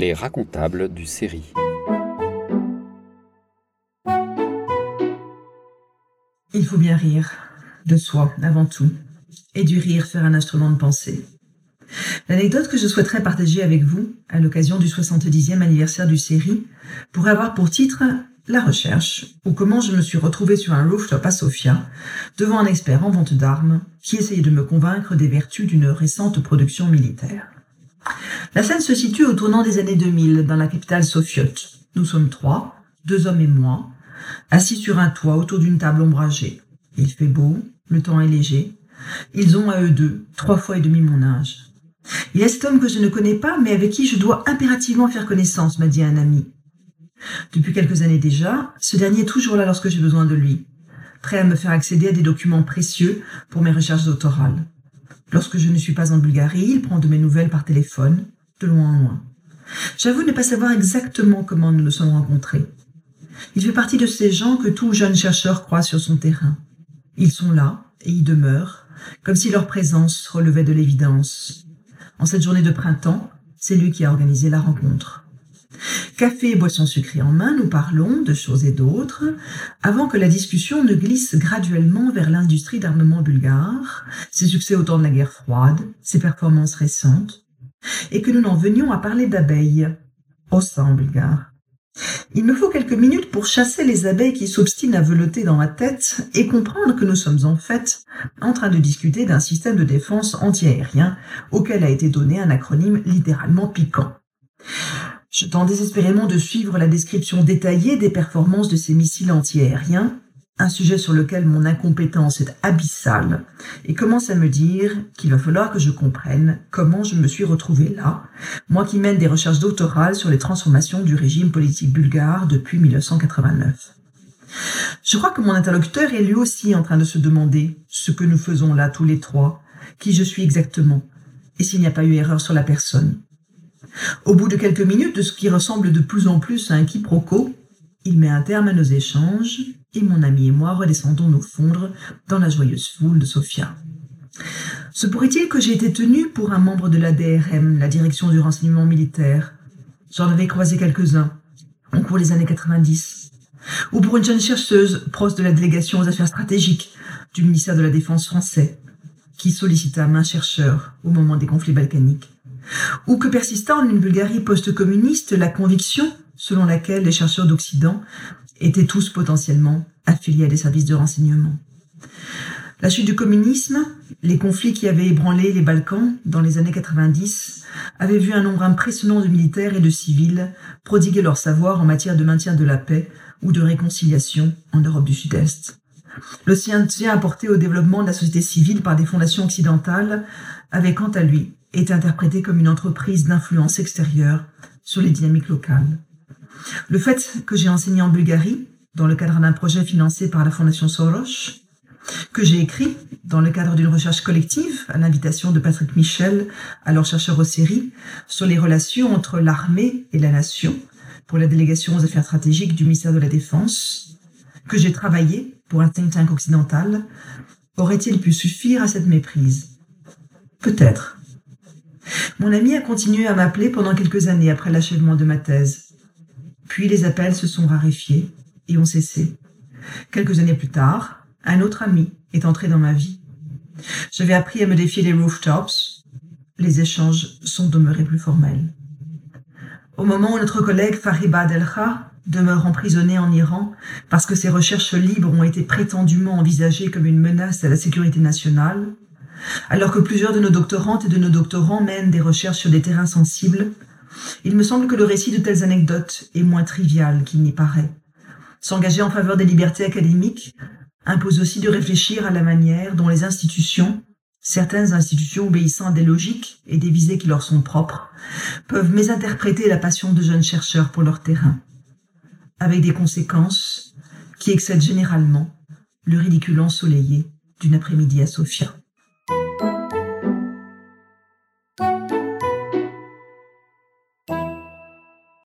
Les racontables du série. Il faut bien rire, de soi avant tout, et du rire faire un instrument de pensée. L'anecdote que je souhaiterais partager avec vous, à l'occasion du 70e anniversaire du série, pourrait avoir pour titre La recherche, ou comment je me suis retrouvé sur un rooftop à Sofia, devant un expert en vente d'armes, qui essayait de me convaincre des vertus d'une récente production militaire. La scène se situe au tournant des années 2000, dans la capitale sofiote. Nous sommes trois, deux hommes et moi, assis sur un toit autour d'une table ombragée. Il fait beau, le temps est léger. Ils ont à eux deux trois fois et demi mon âge. Il y a cet homme que je ne connais pas, mais avec qui je dois impérativement faire connaissance, m'a dit un ami. Depuis quelques années déjà, ce dernier est toujours là lorsque j'ai besoin de lui, prêt à me faire accéder à des documents précieux pour mes recherches doctorales. Lorsque je ne suis pas en Bulgarie, il prend de mes nouvelles par téléphone, de loin en loin. J'avoue ne pas savoir exactement comment nous nous sommes rencontrés. Il fait partie de ces gens que tout jeune chercheur croit sur son terrain. Ils sont là, et y demeurent, comme si leur présence relevait de l'évidence. En cette journée de printemps, c'est lui qui a organisé la rencontre. Café et boissons sucrées en main, nous parlons de choses et d'autres, avant que la discussion ne glisse graduellement vers l'industrie d'armement bulgare, ses succès au temps de la guerre froide, ses performances récentes, et que nous n'en venions à parler d'abeilles, au sein bulgare. Il me faut quelques minutes pour chasser les abeilles qui s'obstinent à veloter dans ma tête et comprendre que nous sommes en fait en train de discuter d'un système de défense antiaérien auquel a été donné un acronyme littéralement piquant. Je tente désespérément de suivre la description détaillée des performances de ces missiles antiaériens, un sujet sur lequel mon incompétence est abyssale, et commence à me dire qu'il va falloir que je comprenne comment je me suis retrouvé là, moi qui mène des recherches doctorales sur les transformations du régime politique bulgare depuis 1989. Je crois que mon interlocuteur est lui aussi en train de se demander ce que nous faisons là tous les trois, qui je suis exactement, et s'il n'y a pas eu erreur sur la personne. Au bout de quelques minutes de ce qui ressemble de plus en plus à un quiproquo, il met un terme à nos échanges et mon ami et moi redescendons nous fondre dans la joyeuse foule de Sofia. Se pourrait-il que j'ai été tenu pour un membre de la DRM, la direction du renseignement militaire? J'en avais croisé quelques-uns au cours des années 90. Ou pour une jeune chercheuse proche de la délégation aux affaires stratégiques du ministère de la Défense français, qui sollicita main chercheur au moment des conflits balkaniques ou que persista en une Bulgarie post-communiste la conviction selon laquelle les chercheurs d'Occident étaient tous potentiellement affiliés à des services de renseignement. La chute du communisme, les conflits qui avaient ébranlé les Balkans dans les années 90 avaient vu un nombre impressionnant de militaires et de civils prodiguer leur savoir en matière de maintien de la paix ou de réconciliation en Europe du Sud-Est. Le soutien apporté au développement de la société civile par des fondations occidentales avait quant à lui est interprété comme une entreprise d'influence extérieure sur les dynamiques locales. Le fait que j'ai enseigné en Bulgarie, dans le cadre d'un projet financé par la Fondation Soros, que j'ai écrit dans le cadre d'une recherche collective à l'invitation de Patrick Michel, alors chercheur au série, sur les relations entre l'armée et la nation pour la délégation aux affaires stratégiques du ministère de la Défense, que j'ai travaillé pour un think tank occidental, aurait-il pu suffire à cette méprise? Peut-être. Mon ami a continué à m'appeler pendant quelques années après l'achèvement de ma thèse. Puis les appels se sont raréfiés et ont cessé. Quelques années plus tard, un autre ami est entré dans ma vie. J'avais appris à me défier des rooftops. Les échanges sont demeurés plus formels. Au moment où notre collègue Fariba Delkha demeure emprisonné en Iran parce que ses recherches libres ont été prétendument envisagées comme une menace à la sécurité nationale, alors que plusieurs de nos doctorantes et de nos doctorants mènent des recherches sur des terrains sensibles, il me semble que le récit de telles anecdotes est moins trivial qu'il n'y paraît. S'engager en faveur des libertés académiques impose aussi de réfléchir à la manière dont les institutions, certaines institutions obéissant à des logiques et des visées qui leur sont propres, peuvent mésinterpréter la passion de jeunes chercheurs pour leur terrain, avec des conséquences qui excèdent généralement le ridicule ensoleillé d'une après-midi à Sofia.